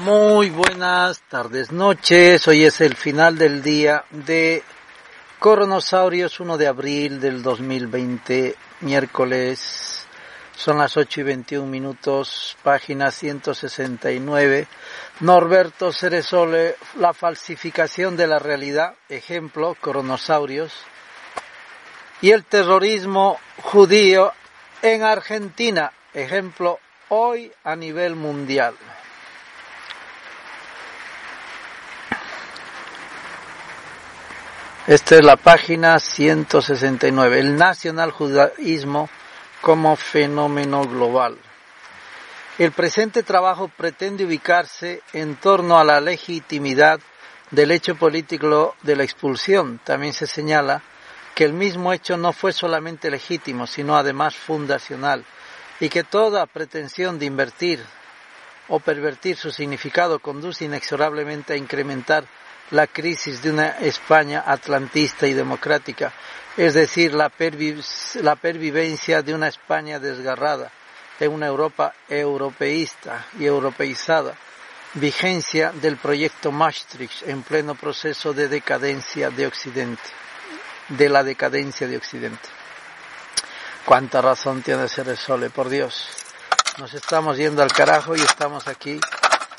Muy buenas tardes, noches. Hoy es el final del día de Coronosaurios 1 de abril del 2020, miércoles. Son las 8 y 21 minutos, página 169. Norberto Ceresole, la falsificación de la realidad, ejemplo, Coronosaurios. Y el terrorismo judío en Argentina, ejemplo, hoy a nivel mundial. Esta es la página 169, el nacional judaísmo como fenómeno global. El presente trabajo pretende ubicarse en torno a la legitimidad del hecho político de la expulsión. También se señala que el mismo hecho no fue solamente legítimo, sino además fundacional, y que toda pretensión de invertir o pervertir su significado conduce inexorablemente a incrementar la crisis de una España atlantista y democrática, es decir, la, la pervivencia de una España desgarrada, de una Europa europeísta y europeizada, vigencia del proyecto Maastricht en pleno proceso de decadencia de Occidente, de la decadencia de Occidente. Cuánta razón tiene Sole, por Dios. Nos estamos yendo al carajo y estamos aquí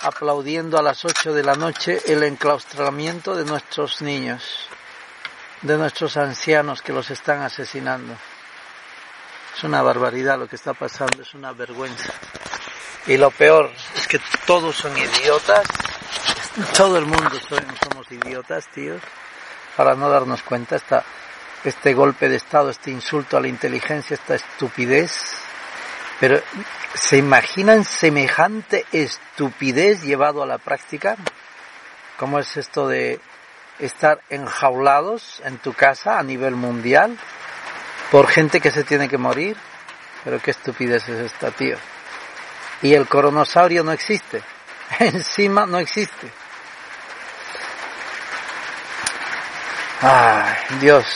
aplaudiendo a las 8 de la noche el enclaustramiento de nuestros niños, de nuestros ancianos que los están asesinando. Es una barbaridad lo que está pasando, es una vergüenza. Y lo peor es que todos son idiotas, todo el mundo somos idiotas, tíos, para no darnos cuenta esta, este golpe de Estado, este insulto a la inteligencia, esta estupidez. Pero ¿Se imaginan semejante estupidez llevado a la práctica? ¿Cómo es esto de estar enjaulados en tu casa a nivel mundial por gente que se tiene que morir? Pero qué estupidez es esta, tío. Y el coronosaurio no existe. Encima no existe. Ay, Dios,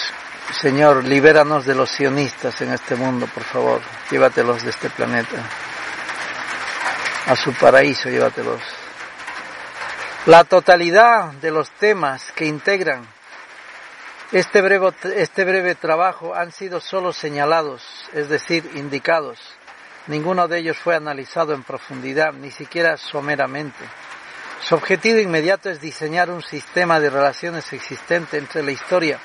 Señor, libéranos de los sionistas en este mundo, por favor. Llévatelos de este planeta. A su paraíso, llévatelos. La totalidad de los temas que integran este breve, este breve trabajo han sido solo señalados, es decir, indicados. Ninguno de ellos fue analizado en profundidad, ni siquiera someramente. Su objetivo inmediato es diseñar un sistema de relaciones existente entre la historia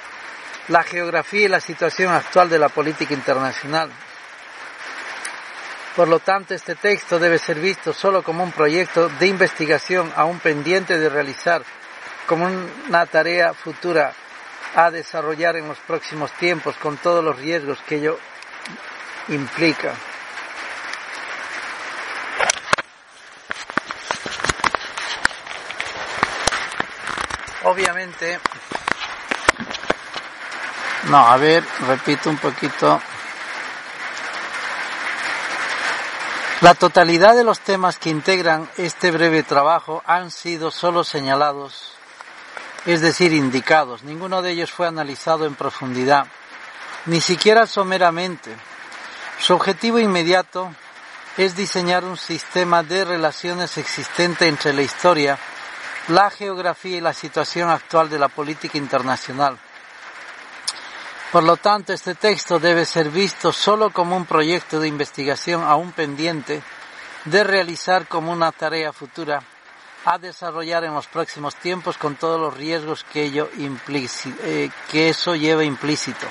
la geografía y la situación actual de la política internacional. Por lo tanto, este texto debe ser visto solo como un proyecto de investigación aún pendiente de realizar, como una tarea futura a desarrollar en los próximos tiempos con todos los riesgos que ello implica. Obviamente, no, a ver, repito un poquito. La totalidad de los temas que integran este breve trabajo han sido solo señalados, es decir, indicados. Ninguno de ellos fue analizado en profundidad, ni siquiera someramente. Su objetivo inmediato es diseñar un sistema de relaciones existente entre la historia, la geografía y la situación actual de la política internacional por lo tanto, este texto debe ser visto solo como un proyecto de investigación aún pendiente de realizar como una tarea futura a desarrollar en los próximos tiempos con todos los riesgos que, ello eh, que eso lleva implícito.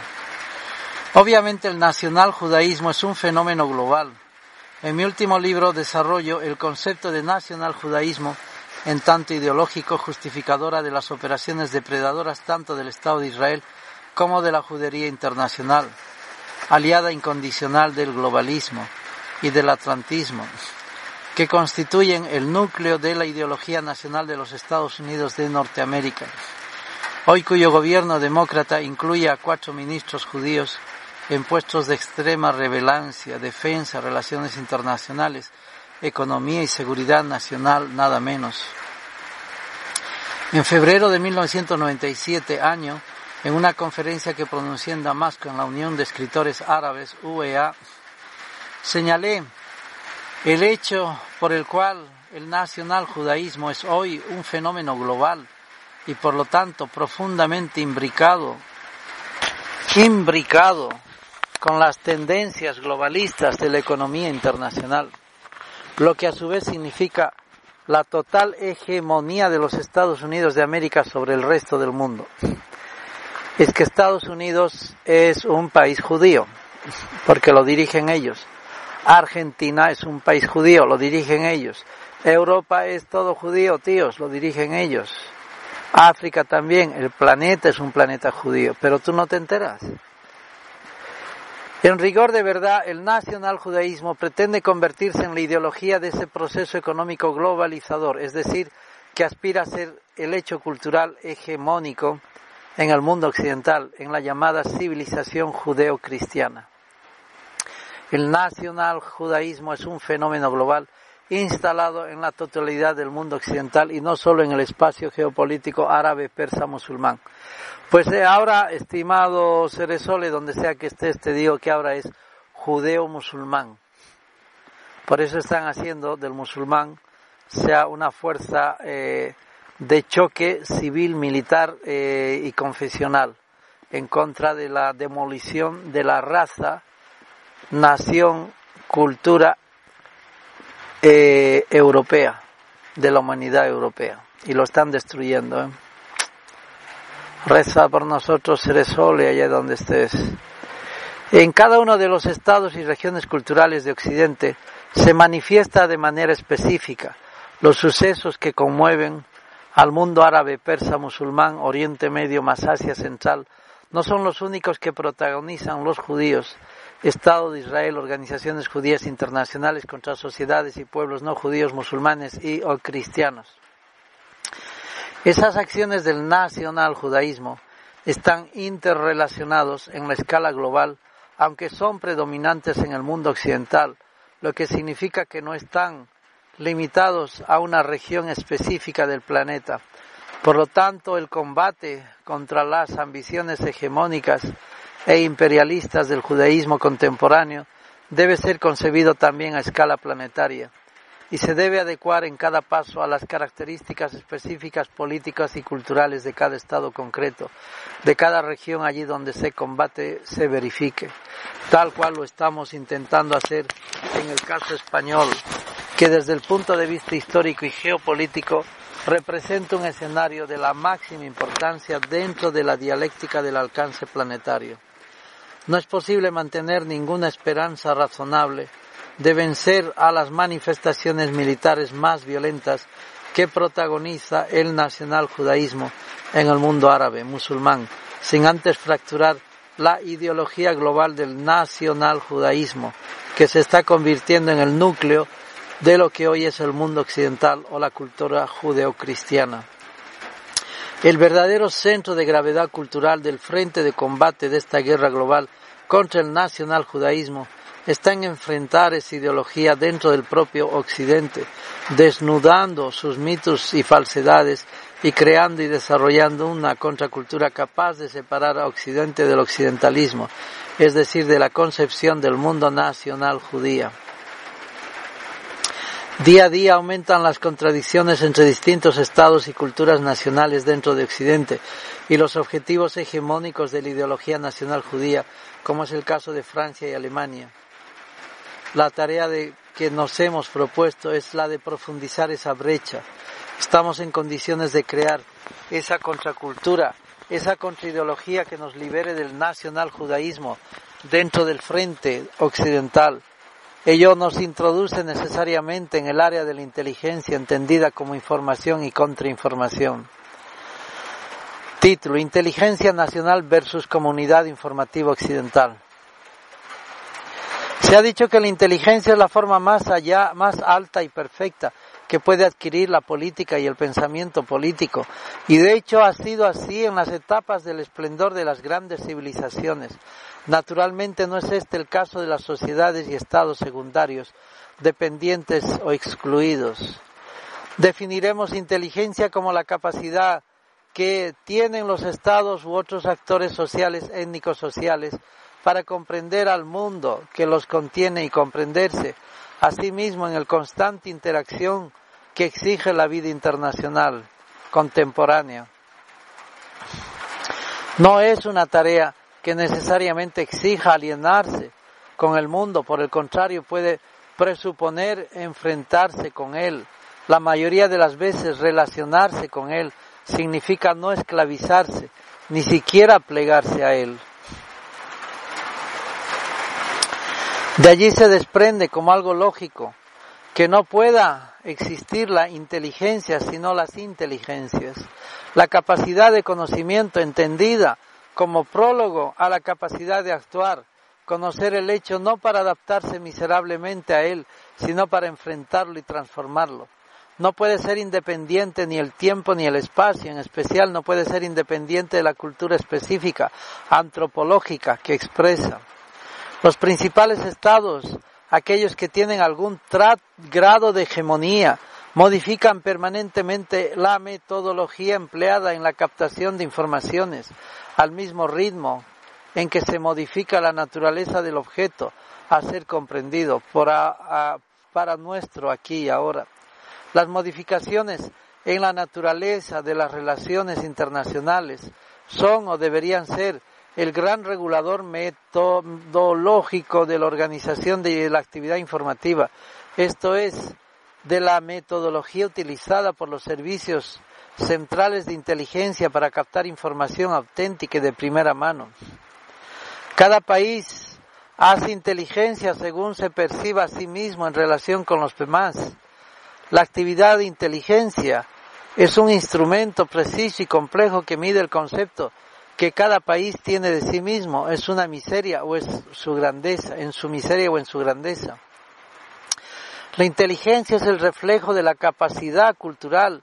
Obviamente el nacional judaísmo es un fenómeno global. En mi último libro desarrollo el concepto de nacional judaísmo en tanto ideológico justificadora de las operaciones depredadoras tanto del Estado de Israel como de la judería internacional, aliada incondicional del globalismo y del atlantismo, que constituyen el núcleo de la ideología nacional de los Estados Unidos de Norteamérica. Hoy cuyo gobierno demócrata incluye a cuatro ministros judíos en puestos de extrema relevancia, defensa, relaciones internacionales, economía y seguridad nacional, nada menos. En febrero de 1997, año, en una conferencia que pronuncié en Damasco en la Unión de Escritores Árabes, UEA, señalé el hecho por el cual el nacional judaísmo es hoy un fenómeno global y por lo tanto profundamente imbricado, imbricado con las tendencias globalistas de la economía internacional, lo que a su vez significa la total hegemonía de los Estados Unidos de América sobre el resto del mundo. Es que Estados Unidos es un país judío, porque lo dirigen ellos. Argentina es un país judío, lo dirigen ellos. Europa es todo judío, tíos, lo dirigen ellos. África también, el planeta es un planeta judío, pero tú no te enteras. En rigor de verdad, el nacional judaísmo pretende convertirse en la ideología de ese proceso económico globalizador, es decir, que aspira a ser el hecho cultural hegemónico en el mundo occidental, en la llamada civilización judeo-cristiana. El nacional judaísmo es un fenómeno global instalado en la totalidad del mundo occidental y no solo en el espacio geopolítico árabe, persa, musulmán. Pues eh, ahora, estimado Ceresole, donde sea que estés, te digo que ahora es judeo-musulmán. Por eso están haciendo del musulmán sea una fuerza eh, de choque civil, militar eh, y confesional en contra de la demolición de la raza, nación, cultura europea, de la humanidad europea. Y lo están destruyendo. Reza por nosotros, Ceresole, allá donde estés. En cada uno de los estados y regiones culturales de Occidente se manifiesta de manera específica los sucesos que conmueven al mundo árabe, persa, musulmán, Oriente Medio, más Asia Central, no son los únicos que protagonizan los judíos, Estado de Israel, organizaciones judías internacionales contra sociedades y pueblos no judíos, musulmanes y o cristianos. Esas acciones del nacional judaísmo están interrelacionados en la escala global, aunque son predominantes en el mundo occidental, lo que significa que no están limitados a una región específica del planeta. Por lo tanto, el combate contra las ambiciones hegemónicas e imperialistas del judaísmo contemporáneo debe ser concebido también a escala planetaria y se debe adecuar en cada paso a las características específicas políticas y culturales de cada estado concreto, de cada región allí donde se combate se verifique, tal cual lo estamos intentando hacer en el caso español, que desde el punto de vista histórico y geopolítico representa un escenario de la máxima importancia dentro de la dialéctica del alcance planetario. No es posible mantener ninguna esperanza razonable de vencer a las manifestaciones militares más violentas que protagoniza el nacional judaísmo en el mundo árabe, musulmán, sin antes fracturar la ideología global del nacional judaísmo, que se está convirtiendo en el núcleo de lo que hoy es el mundo occidental o la cultura judeocristiana. El verdadero centro de gravedad cultural del frente de combate de esta guerra global contra el nacional judaísmo está en enfrentar esa ideología dentro del propio Occidente, desnudando sus mitos y falsedades y creando y desarrollando una contracultura capaz de separar a Occidente del occidentalismo, es decir, de la concepción del mundo nacional judía. Día a día aumentan las contradicciones entre distintos estados y culturas nacionales dentro de Occidente y los objetivos hegemónicos de la ideología nacional judía, como es el caso de Francia y Alemania la tarea que nos hemos propuesto es la de profundizar esa brecha. Estamos en condiciones de crear esa contracultura, esa contraideología que nos libere del nacional judaísmo dentro del frente occidental. Ello nos introduce necesariamente en el área de la inteligencia entendida como información y contrainformación. Título, Inteligencia Nacional versus Comunidad Informativa Occidental. Se ha dicho que la inteligencia es la forma más allá, más alta y perfecta que puede adquirir la política y el pensamiento político. Y de hecho ha sido así en las etapas del esplendor de las grandes civilizaciones. Naturalmente no es este el caso de las sociedades y estados secundarios, dependientes o excluidos. Definiremos inteligencia como la capacidad que tienen los estados u otros actores sociales, étnicos sociales, para comprender al mundo que los contiene y comprenderse, asimismo en el constante interacción que exige la vida internacional contemporánea. No es una tarea que necesariamente exija alienarse con el mundo, por el contrario puede presuponer enfrentarse con él. La mayoría de las veces relacionarse con él significa no esclavizarse, ni siquiera plegarse a él. De allí se desprende como algo lógico que no pueda existir la inteligencia sino las inteligencias. La capacidad de conocimiento entendida como prólogo a la capacidad de actuar, conocer el hecho no para adaptarse miserablemente a él, sino para enfrentarlo y transformarlo. No puede ser independiente ni el tiempo ni el espacio, en especial no puede ser independiente de la cultura específica, antropológica, que expresa. Los principales estados aquellos que tienen algún grado de hegemonía, modifican permanentemente la metodología empleada en la captación de informaciones, al mismo ritmo en que se modifica la naturaleza del objeto a ser comprendido para nuestro aquí y ahora. Las modificaciones en la naturaleza de las relaciones internacionales son o deberían ser el gran regulador metodológico de la organización de la actividad informativa. Esto es, de la metodología utilizada por los servicios centrales de inteligencia para captar información auténtica y de primera mano. Cada país hace inteligencia según se perciba a sí mismo en relación con los demás. La actividad de inteligencia es un instrumento preciso y complejo que mide el concepto que cada país tiene de sí mismo, es una miseria o es su grandeza, en su miseria o en su grandeza. La inteligencia es el reflejo de la capacidad cultural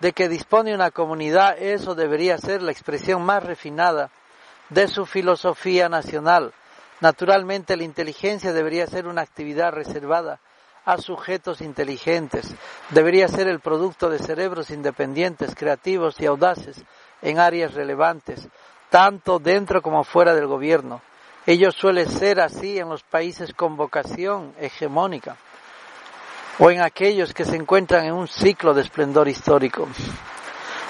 de que dispone una comunidad, eso debería ser la expresión más refinada de su filosofía nacional. Naturalmente la inteligencia debería ser una actividad reservada a sujetos inteligentes, debería ser el producto de cerebros independientes, creativos y audaces en áreas relevantes, tanto dentro como fuera del gobierno. Ello suele ser así en los países con vocación hegemónica o en aquellos que se encuentran en un ciclo de esplendor histórico,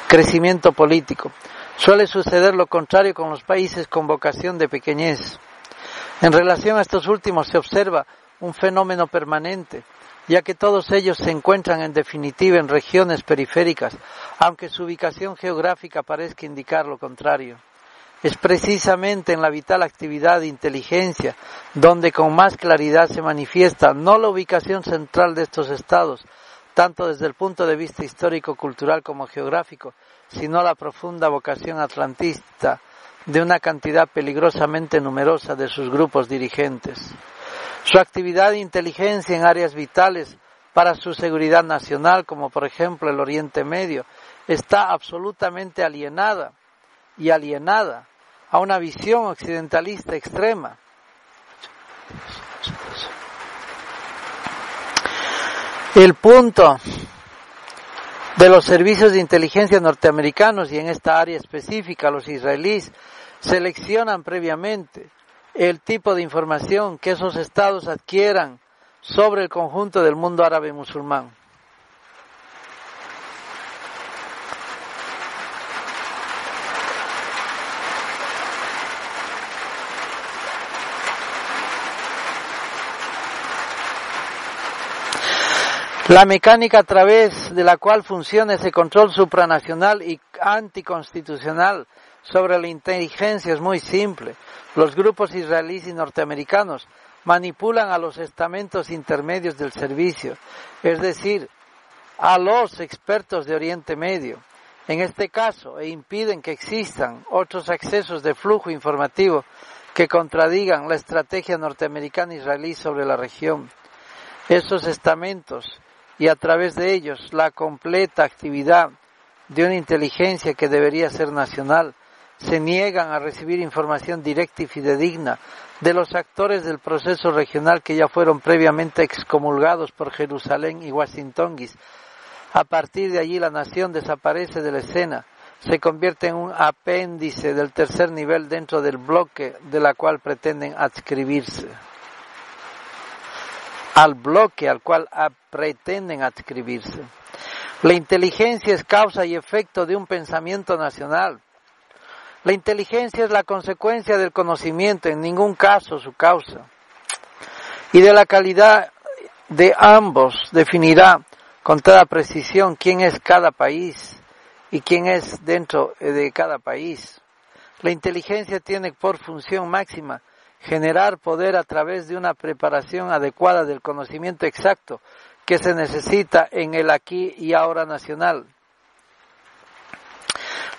crecimiento político. Suele suceder lo contrario con los países con vocación de pequeñez. En relación a estos últimos se observa un fenómeno permanente, ya que todos ellos se encuentran en definitiva en regiones periféricas, aunque su ubicación geográfica parezca indicar lo contrario. Es precisamente en la vital actividad de inteligencia donde con más claridad se manifiesta no la ubicación central de estos estados, tanto desde el punto de vista histórico, cultural como geográfico, sino la profunda vocación atlantista de una cantidad peligrosamente numerosa de sus grupos dirigentes. Su actividad de inteligencia en áreas vitales para su seguridad nacional, como por ejemplo el Oriente Medio, está absolutamente alienada y alienada a una visión occidentalista extrema. El punto de los servicios de inteligencia norteamericanos y en esta área específica los israelíes seleccionan previamente el tipo de información que esos estados adquieran sobre el conjunto del mundo árabe musulmán. La mecánica a través de la cual funciona ese control supranacional y anticonstitucional sobre la inteligencia es muy simple. Los grupos israelíes y norteamericanos manipulan a los estamentos intermedios del servicio, es decir, a los expertos de Oriente Medio, en este caso, e impiden que existan otros accesos de flujo informativo que contradigan la estrategia norteamericana israelí sobre la región. Esos estamentos y a través de ellos la completa actividad de una inteligencia que debería ser nacional se niegan a recibir información directa y fidedigna de los actores del proceso regional que ya fueron previamente excomulgados por Jerusalén y Washington. A partir de allí la nación desaparece de la escena, se convierte en un apéndice del tercer nivel dentro del bloque de la cual pretenden adscribirse. Al bloque al cual pretenden adscribirse. La inteligencia es causa y efecto de un pensamiento nacional la inteligencia es la consecuencia del conocimiento, en ningún caso su causa. Y de la calidad de ambos definirá con toda precisión quién es cada país y quién es dentro de cada país. La inteligencia tiene por función máxima generar poder a través de una preparación adecuada del conocimiento exacto que se necesita en el aquí y ahora nacional.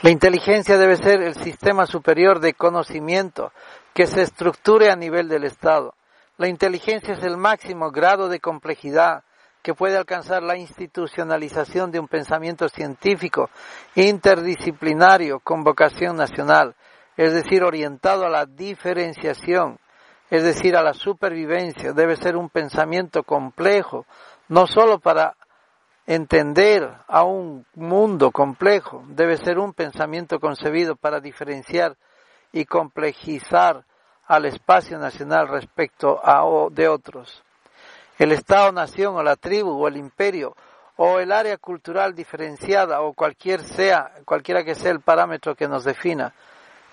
La inteligencia debe ser el sistema superior de conocimiento que se estructure a nivel del Estado. La inteligencia es el máximo grado de complejidad que puede alcanzar la institucionalización de un pensamiento científico interdisciplinario con vocación nacional, es decir, orientado a la diferenciación, es decir, a la supervivencia. Debe ser un pensamiento complejo, no solo para Entender a un mundo complejo debe ser un pensamiento concebido para diferenciar y complejizar al espacio nacional respecto a de otros. El Estado-nación o la tribu o el imperio o el área cultural diferenciada o cualquier sea, cualquiera que sea el parámetro que nos defina,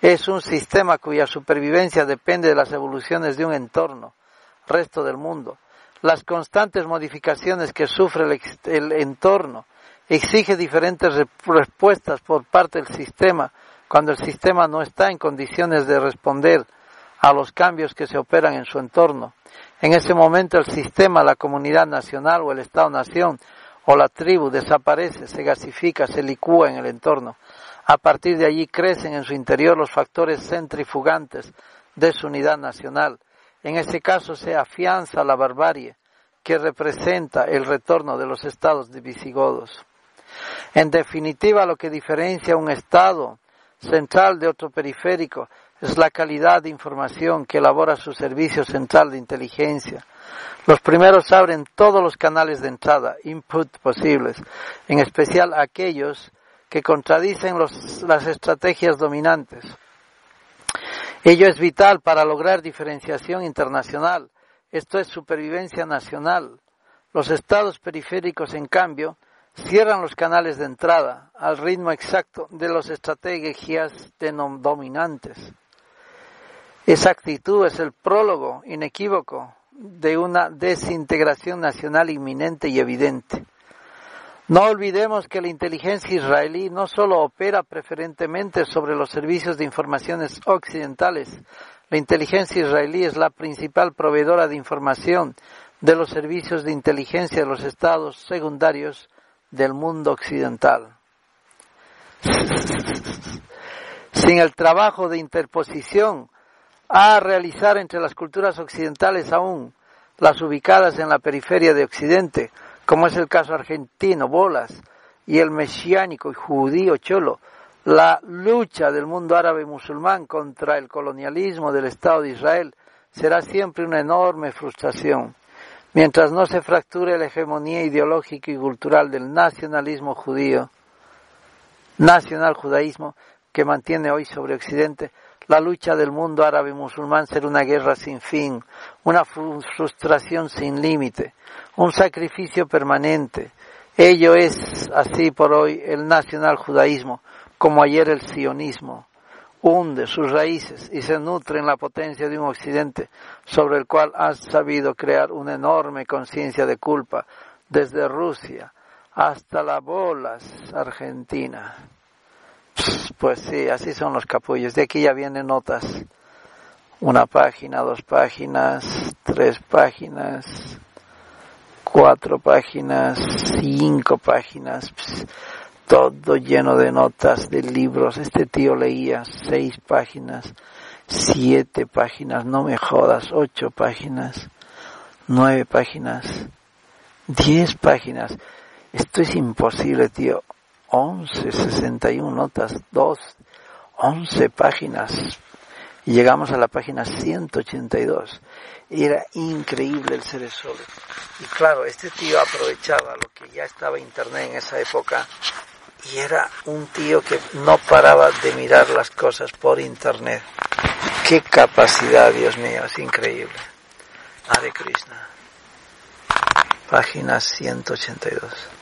es un sistema cuya supervivencia depende de las evoluciones de un entorno, resto del mundo, las constantes modificaciones que sufre el, entorno, exige diferentes respuestas por parte del sistema cuando el sistema no está en condiciones de responder a los cambios que se operan en su entorno. En ese momento el sistema, la comunidad nacional o el Estado-nación o la tribu desaparece, se gasifica, se licúa en el entorno. A partir de allí crecen en su interior los factores centrifugantes de su unidad nacional en ese caso se afianza la barbarie que representa el retorno de los estados de visigodos. En definitiva, lo que diferencia un estado central de otro periférico es la calidad de información que elabora su servicio central de inteligencia. Los primeros abren todos los canales de entrada, input posibles, en especial aquellos que contradicen las estrategias dominantes. Ello es vital para lograr diferenciación internacional. Esto es supervivencia nacional. Los estados periféricos, en cambio, cierran los canales de entrada al ritmo exacto de las estrategias dominantes. Esa actitud es el prólogo inequívoco de una desintegración nacional inminente y evidente. No olvidemos que la inteligencia israelí no solo opera preferentemente sobre los servicios de informaciones occidentales, la inteligencia israelí es la principal proveedora de información de los servicios de inteligencia de los estados secundarios del mundo occidental. Sin el trabajo de interposición a realizar entre las culturas occidentales aún las ubicadas en la periferia de Occidente, como es el caso argentino, Bolas, y el mesiánico y judío Cholo, la lucha del mundo árabe musulmán contra el colonialismo del Estado de Israel será siempre una enorme frustración. Mientras no se fracture la hegemonía ideológica y cultural del nacionalismo judío, nacional judaísmo que mantiene hoy sobre Occidente, la lucha del mundo árabe musulmán será una guerra sin fin, una frustración sin límite, un sacrificio permanente. Ello es así por hoy el nacional judaísmo, como ayer el sionismo. Hunde sus raíces y se nutre en la potencia de un occidente sobre el cual ha sabido crear una enorme conciencia de culpa desde Rusia hasta la bolas Argentina. Pues sí, así son los capullos. De aquí ya vienen notas. Una página, dos páginas, tres páginas, cuatro páginas, cinco páginas, todo lleno de notas, de libros. Este tío leía seis páginas, siete páginas, no me jodas, ocho páginas, nueve páginas, diez páginas. Esto es imposible, tío. Once, sesenta y uno notas, dos, once páginas. Y llegamos a la página 182. Era increíble el ser solo. Y claro, este tío aprovechaba lo que ya estaba internet en esa época y era un tío que no paraba de mirar las cosas por internet. Qué capacidad, Dios mío, es increíble. Hare Krishna. Página 182.